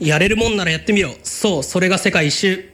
やれるもんならやってみようそうそれが世界一周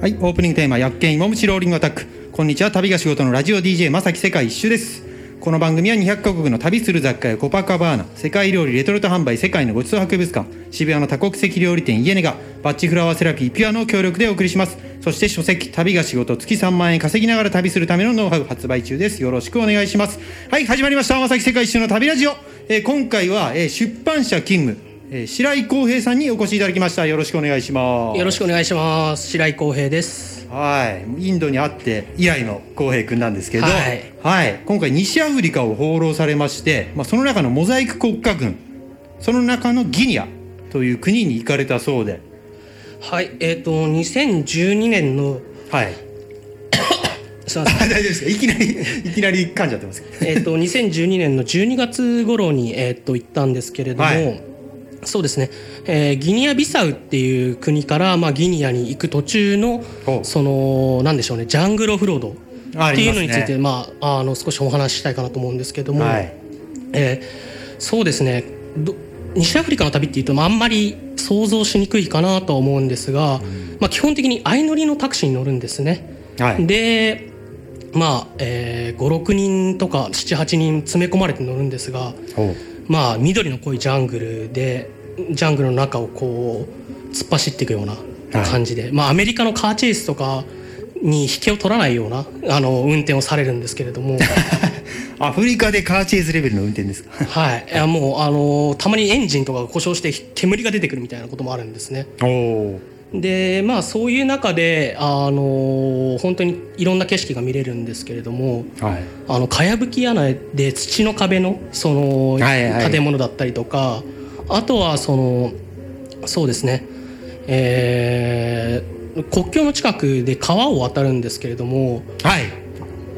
はい、オープニングテーマ、薬研芋虫ローリングアタック。こんにちは、旅が仕事のラジオ DJ まさき世界一周です。この番組は200カ国の旅する雑貨やコパカバーナ、世界料理レトルト販売世界のごちそう博物館、渋谷の多国籍料理店イエネガ、バッチフラワーセラピーピュアの協力でお送りします。そして書籍、旅が仕事月3万円稼ぎながら旅するためのノウハウ発売中です。よろしくお願いします。はい、始まりました。まさき世界一周の旅ラジオ。えー今回は、えー出版社勤務、えー白井光平さんにお越しいただきました。よろしくお願いします。よろしくお願いします白井光平ですはい、インドに会って以来の浩平君なんですけど、はいはい今回西アフリカを放浪されまして、まあ、その中のモザイク国家群その中のギニアという国に行かれたそうで、はいえっ、と2012年のはい、すいません。大丈夫ですか？いきなりいきなり噛んじゃってます。えっと 2012年の12月頃に、えっと行ったんですけれども、はい。そうですね、えーギニアビサウっていう国から、まあ、ギニアに行く途中のそのなんでしょうねジャングルオフロードっていうのについてありまあ、あの少しお話ししたいかなと思うんですけども、はい。えーそうですね。ど西アフリカの旅っていうと、まあ、あんまり想像しにくいかなとは思うんですが、まあ、基本的に相乗りのタクシーに乗るんですね。はいでまあ、えー、56人とか78人詰め込まれて乗るんですが、ほまあ、緑の濃いジャングルでジャングルの中をこう突っ走っていくような感じで、まあ、アメリカのカーチェイスとかに引けを取らないようなあの運転をされるんですけれども。うアフリカでカーチェイスレベルの運転ですか？はい、いやもうあのたまにエンジンとかが故障して煙が出てくるみたいなこともあるんですね。でまあそういう中であの本当にいろんな景色が見れるんですけれどもはい。あのかやぶき屋根で土の壁のその建物だったりとか、あとはそのそうですね。えー国境の近くで川を渡るんですけれどもはい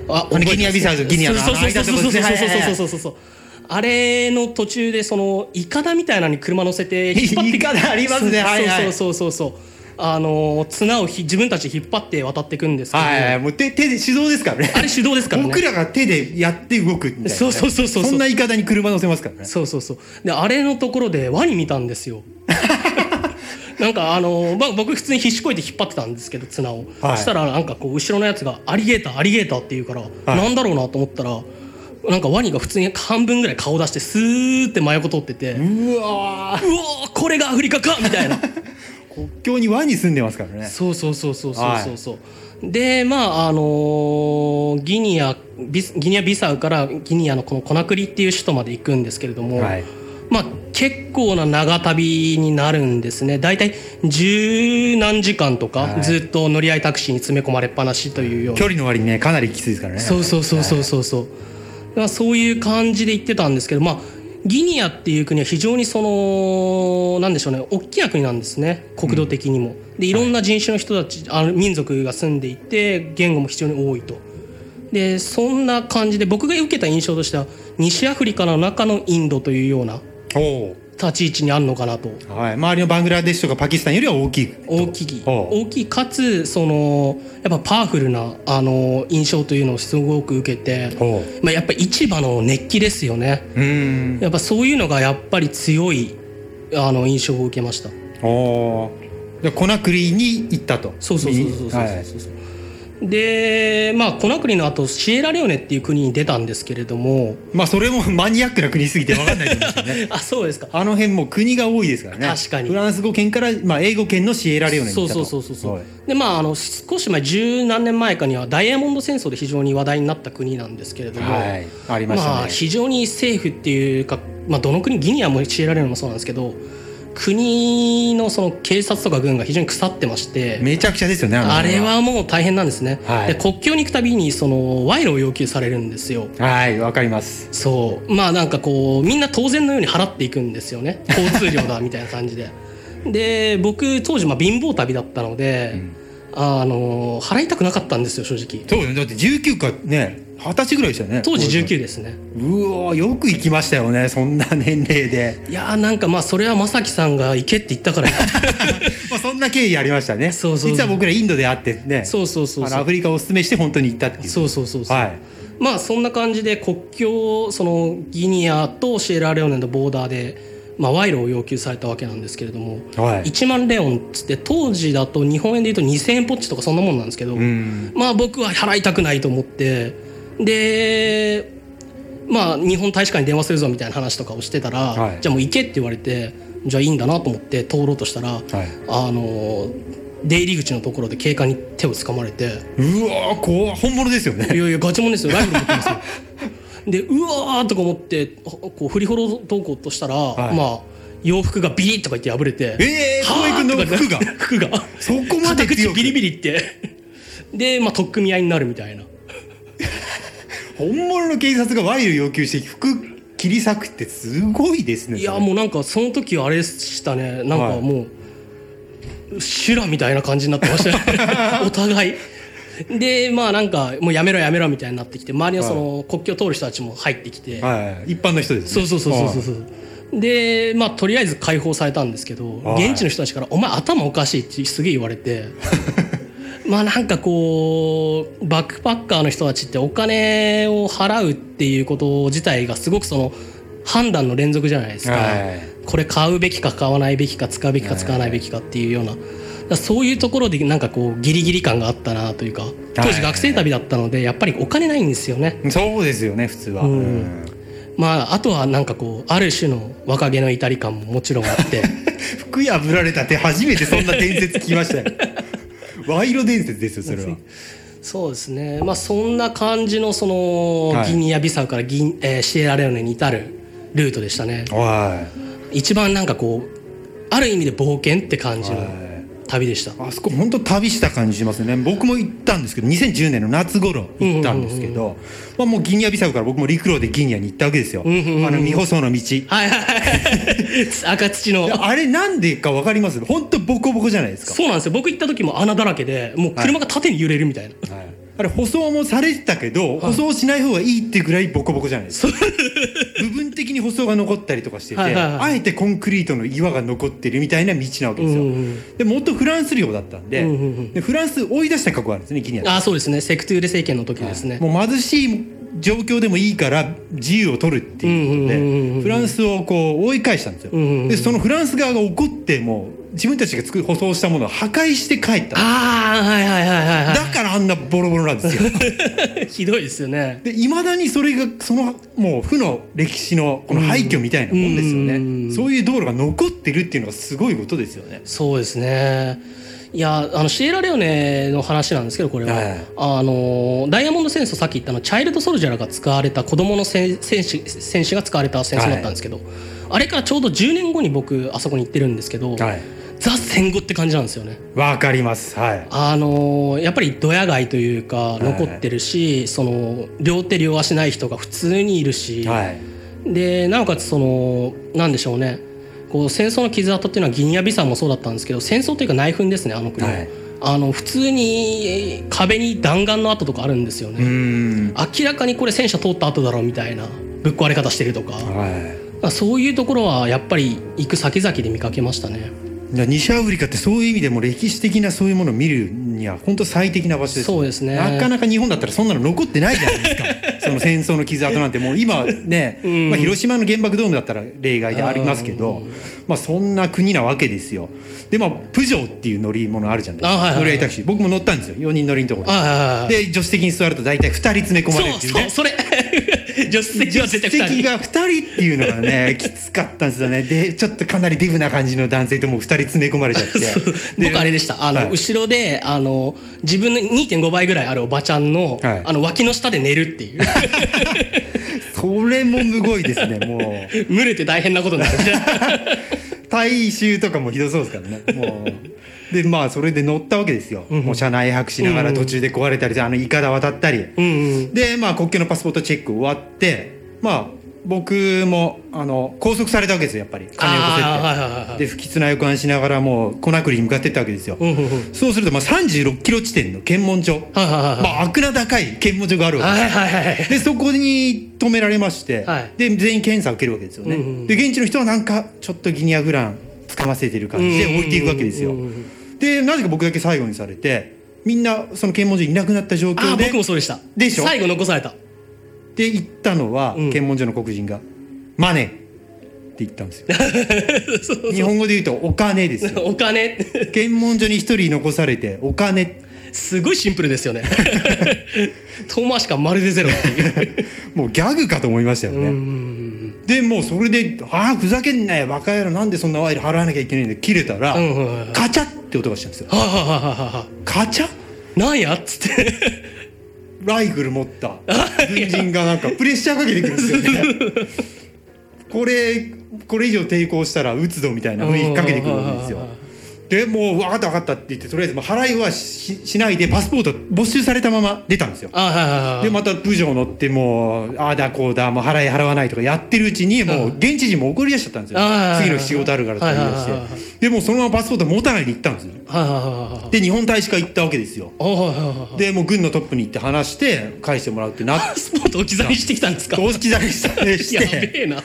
あギニアビサウとギニアのそうそうそうそうそう。そうあの間のとこですね。はいはいはいそうそう。そうそうあれの途中でそのイカダみたいなのに車乗せて引っ張ってイカダありますね。はいはい。そうそうそうそう。そうあの綱をひ自分たちで引っ張って渡っていくんですけど、はいはいもう手手で手動ですからね。あれ手動ですからね。僕らが手でやって動くみたいなね、そうそうそうそう。そんな言い方に車乗せますからね。そうそうそう。であれのところでワニ見たんですよ なんかあの、まあ、僕普通に必死こいて引っ張ってたんですけど綱を、はい。そしたらなんかこう後ろのやつが「アリゲーターアリゲーター」って言うから、なんだろうなと思ったらなんかワニが普通に半分ぐらい顔出してスーって真横通ってて、ううわわーこれがアフリカかみたいな。国境にワニ住んでますからね。そうそうそうそうそうそうそう、でまああのーギニアビスギニアビサウからギニアのこのコナクリっていう首都まで行くんですけれども、はい。まあ結構な長旅になるんですね。大体十何時間とか、はい。ずっと乗り合いタクシーに詰め込まれっぱなしというような。距離の割にねかなりきついですからね。そうそうそうそうそうそう、まあ、そういう感じで言ってたんですけどまあギニアっていう国は非常にそのなんでしょうね大きな国なんですね。国土的にも。でいろんな人種の人たち、あの民族が住んでいて言語も非常に多いと。でそんな感じで僕が受けた印象としては西アフリカの中のインドというようなお立ち位置にあるのかなと。おはい。周りのバングラデシュとかパキスタンよりは大きい。大きい。大きいかつそのやっぱパワフルなあの印象というのをすごく受けて、ほまあ、やっぱ市場の熱気ですよね。ううん。やっぱそういうのがやっぱり強いあの印象を受けました。おおでコナクリに行ったと。そうそうそうそうそうそうはい。そうでまあコナクリの後シエラレオネっていう国に出たんですけれども。まあそれも マニアックな国すぎて分かんないと思うんですよね。あそうですか。あの辺も国が多いですからね。確かに。フランス語圏から、まあ、英語圏のシエラレオネに行そうそうそうそうそう、はい。でまああの少し前十何年前かにはダイヤモンド戦争で非常に話題になった国なんですけれども、はい。ありましたね、まあ非常に政府っていうか、まあ、どの国ギニアもシエラレオネもそうなんですけど国のその警察とか軍が非常に腐ってましてめちゃくちゃですよねのあれはもう大変なんですね、はい。で国境に行くたびにその賄賂を要求されるんですよ。はいわかります。そう。まあなんかこうみんな当然のように払っていくんですよね。交通量だみたいな感じで。で僕当時まあ貧乏旅だったので、あの払いたくなかったんですよ正直。そうよね。だって19かね二十歳ぐらいでしたよね。当時19ですね。うわよく行きましたよねそんな年齢で。いやーなんかまあそれは正樹さんが行けって言ったから。まあそんな経緯ありましたね。そうそう実は僕らインドで会ってね。そうそうそうアフリカをお勧めして本当に行ったっていう。そうそうそうそう、はい。まあそんな感じで国境そのギニアとシエラレオネのボーダーで、まあ、賄賂を要求されたわけなんですけれども、はい。1万レオンっつって当時だと日本円で言うと2,000円ポッチとかそんなもんなんですけど、うん。まあ僕は払いたくないと思ってでまあ日本大使館に電話するぞみたいな話とかをしてたら、はい。じゃあもう行けって言われてじゃあいいんだなと思って通ろうとしたら、あの出入り口のところで警官に手を掴まれて。うわ怖い本物ですよね。いやいやガチモンですよ。ライフル持ってますよでうわーとか思ってこう振りほどこうとしたら、はい。まあ洋服がビリッとか言って破れてえーはー君の服が服が。そこまで口ビリビリって。でまあ取っ組み合いになるみたいな。本物の警察が賄賂要求して服切り裂くってすごいですねいやもうなんかその時はあれでしたね。なんはいかもう、修羅みたいな感じになってましたね。お互いでまあなんかもうやめろやめろみたいになってきて周りのその国境を通る人たちも入ってきて、はい一般の人ですね。そうそうそうそうそうでまあとりあえず解放されたんですけどはい。現地の人たちから「お前頭おかしい」ってすげえ言われて まあなんかこうバックパッカーの人たちってお金を払うっていうこと自体がすごくその判断の連続じゃないですか、はい。これ買うべきか買わないべきか使うべきか使わないべきかっていうような。そういうところでなんかこうギリギリ感があったなというか当時学生旅だったのでやっぱりお金ないんですよね。そうですよね普通は、うん。うん。まああとはなんかこうある種の若気の至り感ももちろんあって。服破られたって初めてそんな伝説聞きましたよ。賄賂伝説ですよそれは。そうですね。まあそんな感じのそのはい。ギニアビサウからギン、えーシエラレオネに至るルートでしたね。は一番なんかこうある意味で冒険って感じのはい旅でした、いあそこ本当旅した感じしますね。僕も行ったんですけど2010年の夏頃行ったんですけど、まあ、もうギニアビサウから僕も陸路でギニアに行ったわけですよ、あの未舗装の道。はいはいはい。赤土の。あれなんでか分かります？本当ボコボコじゃないですか。そうなんですよ。僕行った時も穴だらけでもう車が縦に揺れるみたいな、あれ舗装もされてたけど舗装しない方がいいってぐらいボコボコじゃないですか。部分的に舗装が残ったりとかしてて、はいはいはい。あえてコンクリートの岩が残ってるみたいな道なわけですよ、うんうんでもっとフランス領だったんで,、うんうんうんでフランス追い出した過去があるんですねギニアああそうですね。セクトゥーレ政権の時ですね、もう貧しい状況でもいいから自由を取るっていうことで、フランスをこう追い返したんですよ、んうんうん。でそのフランス側が怒ってもう自分たちが作る舗装したものを破壊して帰った。ああはいはいはいはいはだからあんなボロボロなんですよ。い ひどいですよね。でいまだにそれがそのもう負の歴史のこの廃墟みたいなもんですよね、うん。そういう道路が残ってるっていうのがすごいことですよね。そうですね。いやあのシエラレオネの話なんですけどこれは、はいあのダイヤモンド戦争さっき言ったのチャイルドソルジャーが使われた子供の戦戦士戦士が使われた戦争だったんですけど、あれからちょうど10年後に僕あそこに行ってるんですけど、はいザ戦後って感じなんですよね。わかります。はい。あのやっぱりドヤ街というか残ってるし、その両手両足ない人が普通にいるし、はい。でなおかつそのなんでしょうね。こう戦争の傷跡っていうのはギニアビサウもそうだったんですけど戦争というか内紛ですねあの国。は、はい。あの普通に壁に弾丸の跡とかあるんですようね、ん。明らかにこれ戦車通った跡だろうみたいなぶっ壊れ方してるとか、はい。まあそういうところはやっぱり行く先々で見かけましたね西アフリカってそういう意味でも歴史的なそういうものを見るには本当最適な場所ですそうですね。なかなか日本だったらそんなの残ってないじゃないですか。その戦争の傷跡なんてもう今ね、ん。まあ、広島の原爆ドームだったら例外でありますけど、まあ、そんな国なわけですよ。でまあプジョーっていう乗り物あるじゃないですか。あはいはいはい。乗り合いタクシー。僕も乗ったんですよ。4人乗りのところで。助手席に座ると大体2人詰め込まれるっていうね。そうそれ 助手席は絶対2人。助手席が2人っていうのがね きつかったんですよね。でちょっとかなりデブな感じの男性ともう2人詰め込まれちゃって。僕あれでした。あの、はい。後ろであの自分の2.5倍ぐらいあるおばちゃんの,、はい。あの脇の下で寝るっていう。それもむごいですねもう。群れて大変なことになる大衆とかもひどそうですからね。もう。でまあそれで乗ったわけですよ、もう車内泊しながら途中で壊れたりあのいかだ渡ったり、うんうんでまあ国境のパスポートチェック終わってまあ僕もあの拘束されたわけですよやっぱり。金をこせって、あーはいはいはいはい。で不吉な予感しながらもうコナクリに向かっていったわけですよ、うんうんうん。そうするとまあ36キロ地点の検問所、はいはいはいはい。まあ悪な高い検問所があるわけです。はいはいはいでそこに止められまして、はい。で全員検査を受けるわけですよね、うんうんで現地の人はなんかちょっとギニアグランつかませてる感じで置いていくわけですよ、うんうん。うんうんでなぜか僕だけ最後にされてみんなその検問所いなくなった状あ況でー僕もそうでした。でしょ？最後残されたで言ったのは、うん。検問所の黒人が「マネー」って言ったんですよ。日本語で言うと「お金」ですよ。お金。検問所に一人残されて「お金」すごいシンプルですよね。遠回し感まるでゼロっていう。もうギャグかと思いましたよね、うんうんでもうそれで「ああふざけんなよバカ野郎なんでそんな賄賂払わなきゃいけないんだ」切れたら、うんうんうんうん。カチャって音がしたんですよ。はあはあはあはあは。あカチャ？なんやっつってライフル持った。軍人がなんかプレッシャーかけてくるんですよね。これこれ以上抵抗したら撃つぞみたいな雰囲気かけてくるわけですよでもう分かった分かったって言ってとりあえずもう払いはししないでパスポート没収されたまま出たんですよ。あはいはいはい。でまたプジョー乗ってもうああだこうだもう払い払わないとかやってるうちにもう現地人も怒り出しちゃったんですよ。次の日仕事あるからとか言い出して。でもうそのままパスポート持たないで行ったんですよ。で日本大使館行ったわけですよ。でもう軍のトップに行って話して返してもらうってなっパスポート置き去りにしてきたんですか？公式だけし やてべえな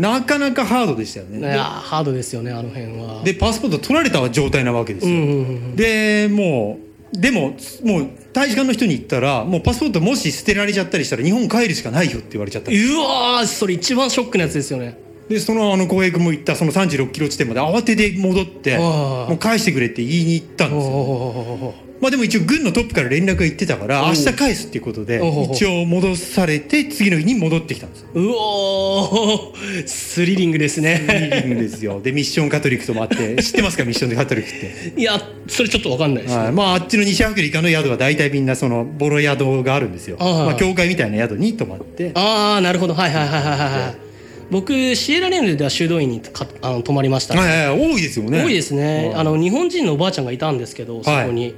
なかなかハードでしたよね。いやハードですよねあの辺は。でパスポート取られた状態なわけですよ、うんうんうんでもうでももう大使館の人に言ったらもうパスポートもし捨てられちゃったりしたら日本帰るしかないよって言われちゃった。うわーそれ一番ショックなやつですよね。でそのあの浩平君も言ったその36キロ地点まで慌てて戻ってもう返してくれって言いに行ったんおですよ。おまあでも一応軍のトップから連絡が行ってたから明日返すっていうことで一応戻されて次の日に戻ってきたんですよ。うおースリリングですいねいんですよ。でミッションカトリックともあって 知ってますかミッションカトリックって？いやそれちょっとわかんないですね。はい、まああっちの西アフリカの宿は大体みんなそのボロ宿があるんですよ、まあ、教会みたいな宿に泊まって。ああなるほど。はいはいはいはいはいはい。僕シエラレーネでは修道院にかあの泊まりましたね、はいはいはい。多いですよね。多いですね、あの日本人のおばあちゃんがいたんですけどそこに、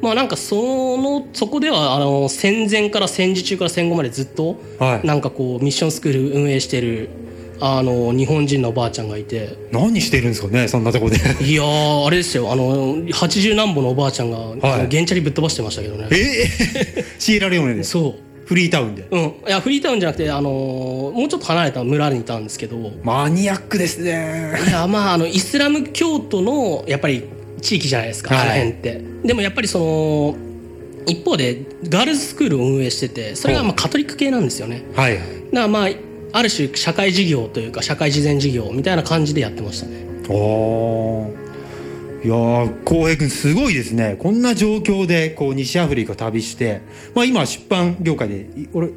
まあなんかそのそこではあの戦前から戦時中から戦後までずっと、はい。なんかこうミッションスクール運営してるあの日本人のおばあちゃんがいて。何してるんですかねそんなとこで。いやーあれですよ。あの80何歩のおばあちゃんが、あの原チャリぶっ飛ばしてましたけどね。ええシエラレオネでそう。フリータウンで。うん、いやフリータウンじゃなくて、あのーもうちょっと離れた村にいたんですけど。マニアックですね。いやまああのイスラム教徒のやっぱり地域じゃないですか、はい。あの辺って。でもやっぱりその一方でガールズスクールを運営しててそれがまあカトリック系なんですよね。はい。だからまあある種社会事業というか社会慈善事業みたいな感じでやってましたね。おー。いやー浩平君すごいですね。こんな状況でこう西アフリカ旅して、まあ、今出版業界でい俺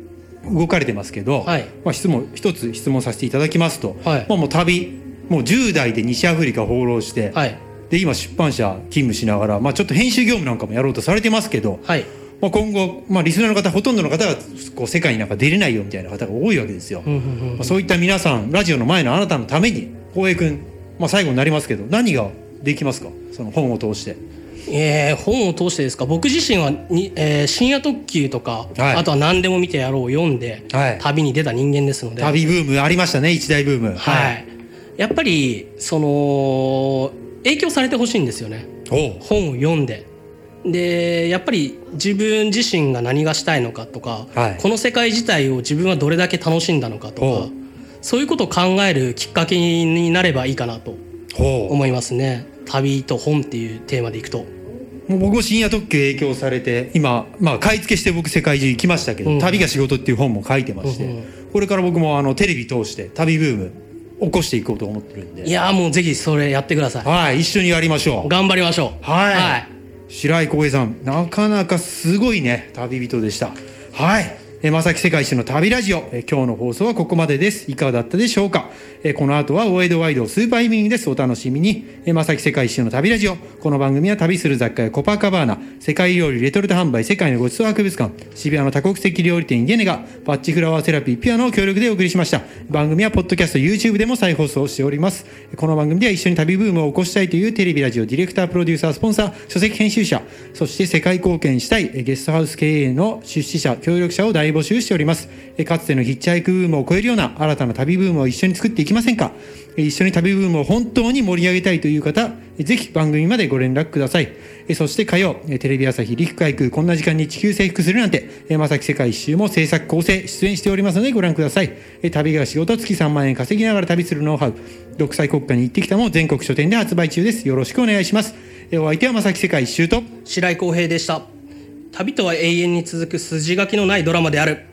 動かれてますけど、はい。まあ、質問一つ質問させていただきますと、はい。まあ、もう旅もう10代で西アフリカ放浪して、はいで今出版社勤務しながら、まあ、ちょっと編集業務なんかもやろうとされてますけど、はい。まあ、今後、まあ、リスナーの方ほとんどの方がこう世界になんか出れないよみたいな方が多いわけですよ。うんうんうん。まあ、そういった皆さんラジオの前のあなたのために浩平君、まあ、最後になりますけど何ができますか？その本を通して。えー本を通してですか？僕自身はに、えー深夜特急とか、はい。あとは何でも見てやろうを読んで、はい。旅に出た人間ですので。旅ブームありましたね一大ブーム。はい、やっぱりその影響されてほしいんですよね。本を読んで。でやっぱり自分自身が何がしたいのかとか、はい。この世界自体を自分はどれだけ楽しんだのかとかそういうことを考えるきっかけになればいいかなと思いますね。旅と本っていうテーマでいくと。もう僕も深夜特急影響されて今、まあ、買い付けして僕世界中行きましたけど「うん。旅が仕事」っていう本も書いてまして、うんうん。これから僕もあのテレビ通して旅ブーム起こしていこうと思ってるんで。いやーもうぜひそれやってください。はい一緒にやりましょう。頑張りましょう。はい、はい。白井浩平さんなかなかすごいね旅人でした。はいえー正木世界一周の旅ラジオ、えー今日の放送はここまでです。いかがだったでしょうか、えーこの後はワイドワイドスーパーイブニングです。お楽しみに、えー正木世界一周の旅ラジオ。この番組は旅する雑貨やコパカバーナ。世界料理レトルト販売世界のごちそう博物館。渋谷の多国籍料理店イゲネガ。バッチフラワーセラピーピュアの協力でお送りしました。番組はポッドキャスト YouTube でも再放送しております。この番組では一緒に旅ブームを起こしたいというテレビラジオディレクタープロデューサースポンサー書籍編集者。そして世界貢献したいゲストハウス経営の出資者協力者を大募募集しております。かつてのヒッチハイクブームを超えるような新たな旅ブームを一緒に作っていきませんか？一緒に旅ブームを本当に盛り上げたいという方ぜひ番組までご連絡ください。えそして火曜テレビ朝日陸海空こんな時間に地球征服するなんてえまさき世界一周も制作構成出演しておりますのでご覧ください。え旅が仕事月3万円稼ぎながら旅するノウハウ。独裁国家に行ってきたも全国書店で発売中です。よろしくお願いします。お相手はまさき世界一周と白井浩平でした。旅とは永遠に続く筋書きのないドラマである。